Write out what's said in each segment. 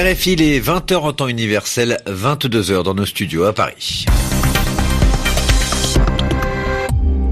RFI, les 20h en temps universel, 22h dans nos studios à Paris.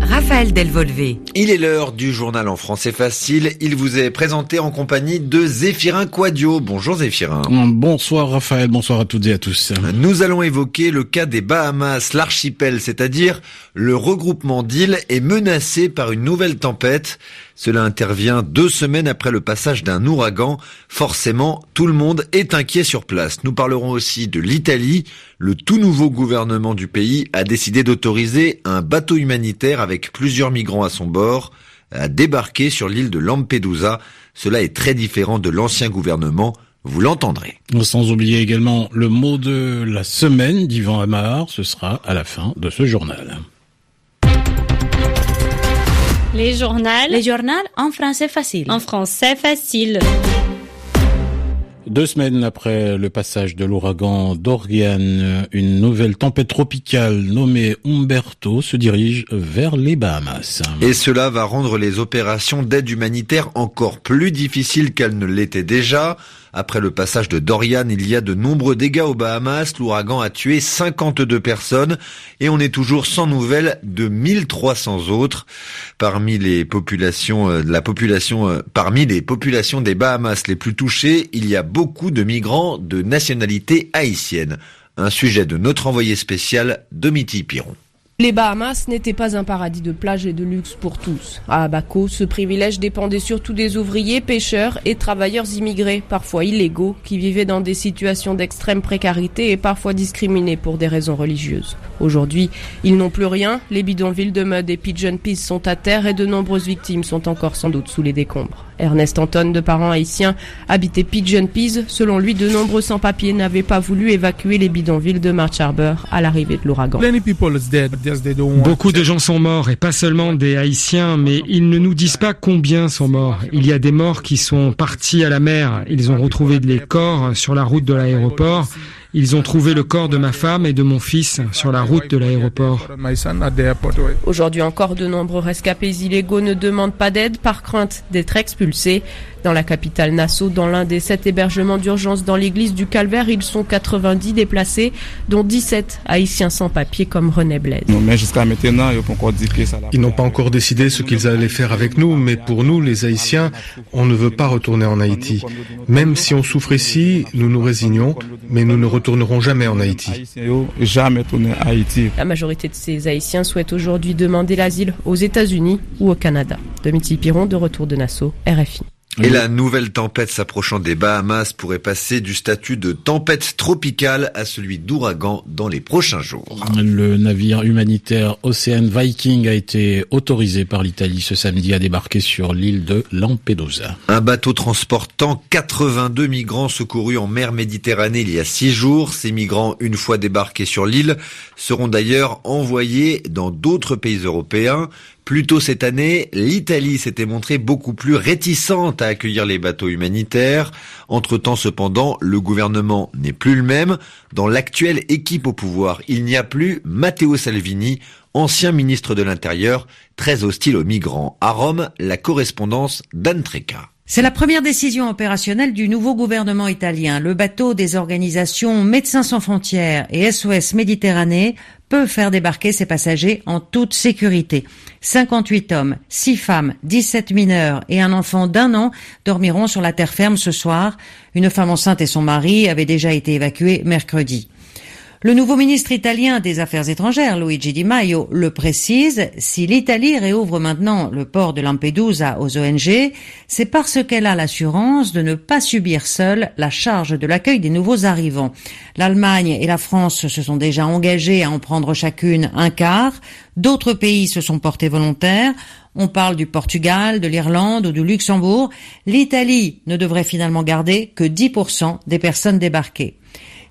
Raphaël Delvolvé. Il est l'heure du journal en français facile. Il vous est présenté en compagnie de Zéphirin Quadio. Bonjour Zéphirin. Bonsoir Raphaël, bonsoir à toutes et à tous. Nous allons évoquer le cas des Bahamas. L'archipel, c'est-à-dire le regroupement d'îles, est menacé par une nouvelle tempête. Cela intervient deux semaines après le passage d'un ouragan. Forcément, tout le monde est inquiet sur place. Nous parlerons aussi de l'Italie. Le tout nouveau gouvernement du pays a décidé d'autoriser un bateau humanitaire avec plusieurs migrants à son bord à débarquer sur l'île de Lampedusa. Cela est très différent de l'ancien gouvernement. Vous l'entendrez. Sans oublier également le mot de la semaine d'Ivan Amar. Ce sera à la fin de ce journal. Les journaux. Les journaux en français facile. En français facile. Deux semaines après le passage de l'ouragan Dorian, une nouvelle tempête tropicale nommée Umberto se dirige vers les Bahamas. Et cela va rendre les opérations d'aide humanitaire encore plus difficiles qu'elles ne l'étaient déjà. Après le passage de Dorian, il y a de nombreux dégâts aux Bahamas. L'ouragan a tué 52 personnes et on est toujours sans nouvelles de 1300 autres. Parmi les populations, euh, la population, euh, parmi les populations des Bahamas les plus touchées, il y a beaucoup de migrants de nationalité haïtienne. Un sujet de notre envoyé spécial, Domiti Piron. Les Bahamas n'étaient pas un paradis de plage et de luxe pour tous. À Abaco, ce privilège dépendait surtout des ouvriers, pêcheurs et travailleurs immigrés, parfois illégaux, qui vivaient dans des situations d'extrême précarité et parfois discriminés pour des raisons religieuses. Aujourd'hui, ils n'ont plus rien, les bidonvilles de mud et Pigeon Peace sont à terre et de nombreuses victimes sont encore sans doute sous les décombres. Ernest Anton, de parents haïtiens, habitait Pigeon Peas. Selon lui, de nombreux sans-papiers n'avaient pas voulu évacuer les bidonvilles de March Harbor à l'arrivée de l'ouragan. Beaucoup de gens sont morts, et pas seulement des Haïtiens, mais ils ne nous disent pas combien sont morts. Il y a des morts qui sont partis à la mer. Ils ont retrouvé des corps sur la route de l'aéroport. Ils ont trouvé le corps de ma femme et de mon fils sur la route de l'aéroport. Aujourd'hui encore, de nombreux rescapés illégaux ne demandent pas d'aide par crainte d'être expulsés. Dans la capitale Nassau, dans l'un des sept hébergements d'urgence dans l'église du Calvaire, ils sont 90 déplacés, dont 17 haïtiens sans papier comme René Blaise. Ils n'ont pas encore décidé ce qu'ils allaient faire avec nous, mais pour nous, les Haïtiens, on ne veut pas retourner en Haïti. Même si on souffre ici, nous nous résignons, mais nous ne retournerons jamais en Haïti. La majorité de ces Haïtiens souhaitent aujourd'hui demander l'asile aux États-Unis ou au Canada. Domiti Piron, de retour de Nassau, RFI. Et la nouvelle tempête s'approchant des Bahamas pourrait passer du statut de tempête tropicale à celui d'ouragan dans les prochains jours. Le navire humanitaire Ocean Viking a été autorisé par l'Italie ce samedi à débarquer sur l'île de Lampedusa. Un bateau transportant 82 migrants secourus en mer Méditerranée il y a six jours. Ces migrants, une fois débarqués sur l'île, seront d'ailleurs envoyés dans d'autres pays européens. Plus tôt cette année, l'Italie s'était montrée beaucoup plus réticente à accueillir les bateaux humanitaires. Entre-temps, cependant, le gouvernement n'est plus le même. Dans l'actuelle équipe au pouvoir, il n'y a plus Matteo Salvini, ancien ministre de l'Intérieur, très hostile aux migrants. À Rome, la correspondance d'Anne Treca. C'est la première décision opérationnelle du nouveau gouvernement italien. Le bateau des organisations Médecins sans frontières et SOS Méditerranée peut faire débarquer ses passagers en toute sécurité. 58 hommes, 6 femmes, 17 mineurs et un enfant d'un an dormiront sur la terre ferme ce soir. Une femme enceinte et son mari avaient déjà été évacués mercredi. Le nouveau ministre italien des Affaires étrangères, Luigi Di Maio, le précise, si l'Italie réouvre maintenant le port de Lampedusa aux ONG, c'est parce qu'elle a l'assurance de ne pas subir seule la charge de l'accueil des nouveaux arrivants. L'Allemagne et la France se sont déjà engagées à en prendre chacune un quart. D'autres pays se sont portés volontaires. On parle du Portugal, de l'Irlande ou du Luxembourg. L'Italie ne devrait finalement garder que 10% des personnes débarquées.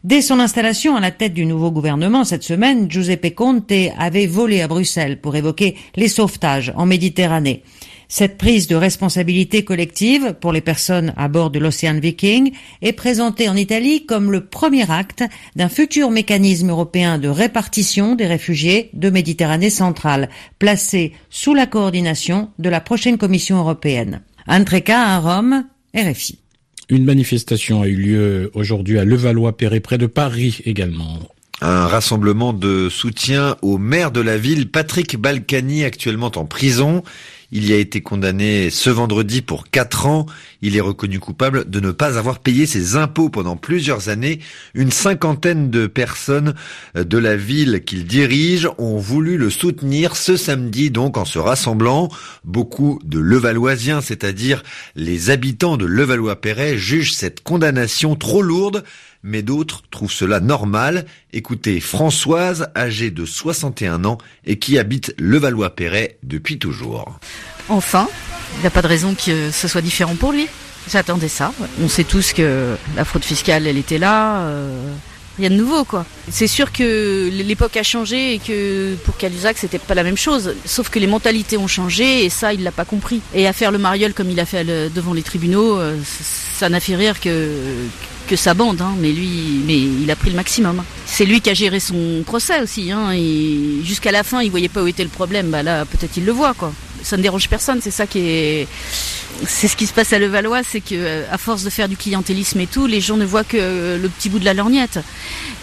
Dès son installation à la tête du nouveau gouvernement cette semaine, Giuseppe Conte avait volé à Bruxelles pour évoquer les sauvetages en Méditerranée. Cette prise de responsabilité collective pour les personnes à bord de l'Océan Viking est présentée en Italie comme le premier acte d'un futur mécanisme européen de répartition des réfugiés de Méditerranée centrale, placé sous la coordination de la prochaine Commission européenne. Antreca à Rome, RFI. Une manifestation a eu lieu aujourd'hui à Levallois-Perret, près de Paris également. Un rassemblement de soutien au maire de la ville, Patrick Balkany, actuellement en prison. Il y a été condamné ce vendredi pour quatre ans. Il est reconnu coupable de ne pas avoir payé ses impôts pendant plusieurs années. Une cinquantaine de personnes de la ville qu'il dirige ont voulu le soutenir ce samedi, donc en se rassemblant. Beaucoup de Levalloisiens, c'est-à-dire les habitants de Levallois-Perret, jugent cette condamnation trop lourde mais d'autres trouvent cela normal. Écoutez Françoise, âgée de 61 ans et qui habite Levallois-Perret depuis toujours. Enfin, il n'y a pas de raison que ce soit différent pour lui. J'attendais ça. On sait tous que la fraude fiscale, elle était là. Euh, rien de nouveau, quoi. C'est sûr que l'époque a changé et que pour Calusac, c'était pas la même chose. Sauf que les mentalités ont changé et ça, il l'a pas compris. Et à faire le mariole comme il a fait devant les tribunaux, euh, ça n'a fait rire que que sa bande, hein, mais lui, mais il a pris le maximum. C'est lui qui a géré son procès aussi, hein, jusqu'à la fin, il voyait pas où était le problème. Bah là, peut-être il le voit, quoi. Ça ne dérange personne, c'est ça qui est, c'est ce qui se passe à Levallois, c'est que euh, à force de faire du clientélisme et tout, les gens ne voient que euh, le petit bout de la lorgnette.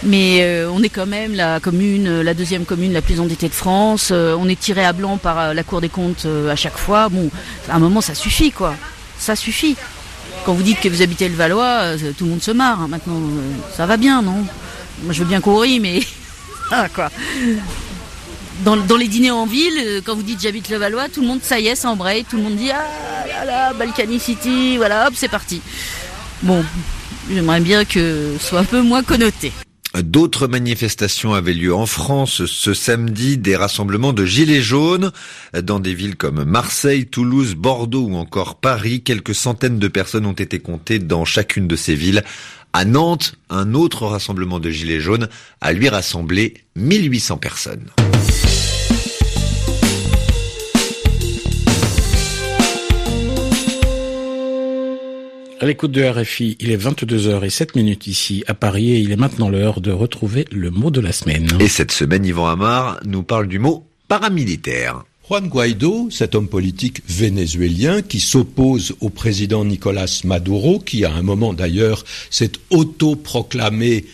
Mais euh, on est quand même la commune, la deuxième commune la plus endettée de France. on est tiré à blanc par la Cour des comptes à chaque fois. Bon, à un moment, ça suffit, quoi. Ça suffit. Quand vous dites que vous habitez le Valois, euh, tout le monde se marre. Hein. Maintenant, euh, ça va bien, non? Moi, je veux bien courir, mais ah, quoi. Dans, les dîners en ville, euh, quand vous dites j'habite le Valois, tout le monde, ça y est, s'embraye. Tout le monde dit ah là là, Balkany City, voilà, hop, c'est parti. Bon, j'aimerais bien que ce soit un peu moins connoté. D'autres manifestations avaient lieu en France ce samedi, des rassemblements de gilets jaunes dans des villes comme Marseille, Toulouse, Bordeaux ou encore Paris. Quelques centaines de personnes ont été comptées dans chacune de ces villes. À Nantes, un autre rassemblement de gilets jaunes a lui rassemblé 1800 personnes. À l'écoute de RFI, il est 22h07 minutes ici à Paris et il est maintenant l'heure de retrouver le mot de la semaine. Et cette semaine, Yvan Amar nous parle du mot paramilitaire. Juan Guaido, cet homme politique vénézuélien qui s'oppose au président Nicolas Maduro, qui à un moment d'ailleurs s'est autoproclamé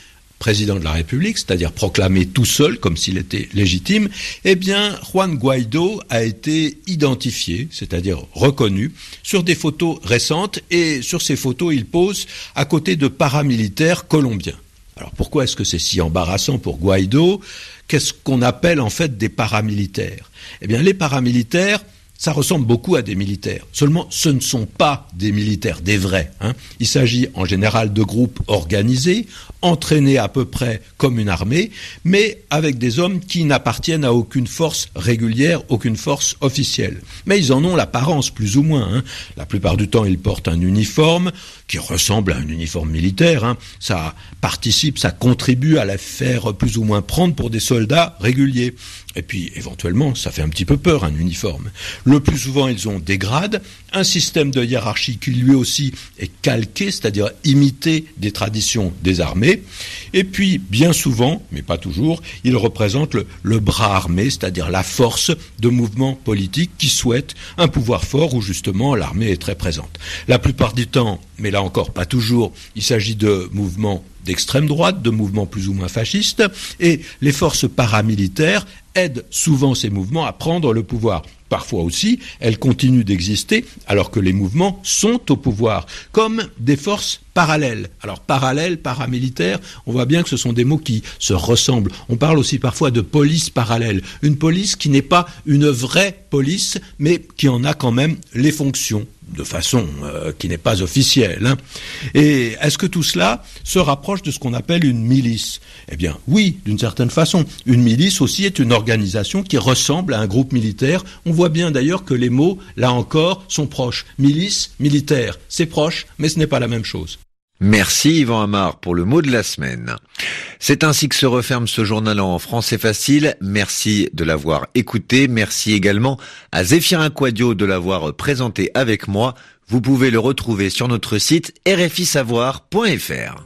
président de la République, c'est-à-dire proclamé tout seul comme s'il était légitime, eh bien, Juan Guaido a été identifié, c'est-à-dire reconnu, sur des photos récentes et sur ces photos, il pose à côté de paramilitaires colombiens. Alors pourquoi est-ce que c'est si embarrassant pour Guaido? Qu'est-ce qu'on appelle en fait des paramilitaires? Eh bien, les paramilitaires, ça ressemble beaucoup à des militaires. Seulement, ce ne sont pas des militaires, des vrais. Hein. Il s'agit en général de groupes organisés, entraînés à peu près comme une armée, mais avec des hommes qui n'appartiennent à aucune force régulière, aucune force officielle. Mais ils en ont l'apparence, plus ou moins. Hein. La plupart du temps, ils portent un uniforme qui ressemble à un uniforme militaire. Hein. Ça participe, ça contribue à la faire plus ou moins prendre pour des soldats réguliers. Et puis, éventuellement, ça fait un petit peu peur, un uniforme. Le plus souvent, ils ont des grades, un système de hiérarchie qui lui aussi est calqué, c'est-à-dire imité des traditions des armées. Et puis, bien souvent, mais pas toujours, ils représentent le, le bras armé, c'est-à-dire la force de mouvements politiques qui souhaitent un pouvoir fort où justement l'armée est très présente. La plupart du temps, mais là encore pas toujours, il s'agit de mouvements d'extrême droite, de mouvements plus ou moins fascistes, et les forces paramilitaires aident souvent ces mouvements à prendre le pouvoir. Parfois aussi, elles continuent d'exister alors que les mouvements sont au pouvoir, comme des forces parallèles. Alors parallèles, paramilitaires, on voit bien que ce sont des mots qui se ressemblent. On parle aussi parfois de police parallèle, une police qui n'est pas une vraie police, mais qui en a quand même les fonctions de façon euh, qui n'est pas officielle. Hein. Et est-ce que tout cela se rapproche de ce qu'on appelle une milice? Eh bien oui, d'une certaine façon. Une milice aussi est une organisation qui ressemble à un groupe militaire. On voit bien d'ailleurs que les mots, là encore, sont proches. Milice, militaire, c'est proche, mais ce n'est pas la même chose. Merci Yvan Amar pour le mot de la semaine. C'est ainsi que se referme ce journal en français facile. Merci de l'avoir écouté. Merci également à Zéphirin Quadio de l'avoir présenté avec moi. Vous pouvez le retrouver sur notre site rfisavoir.fr.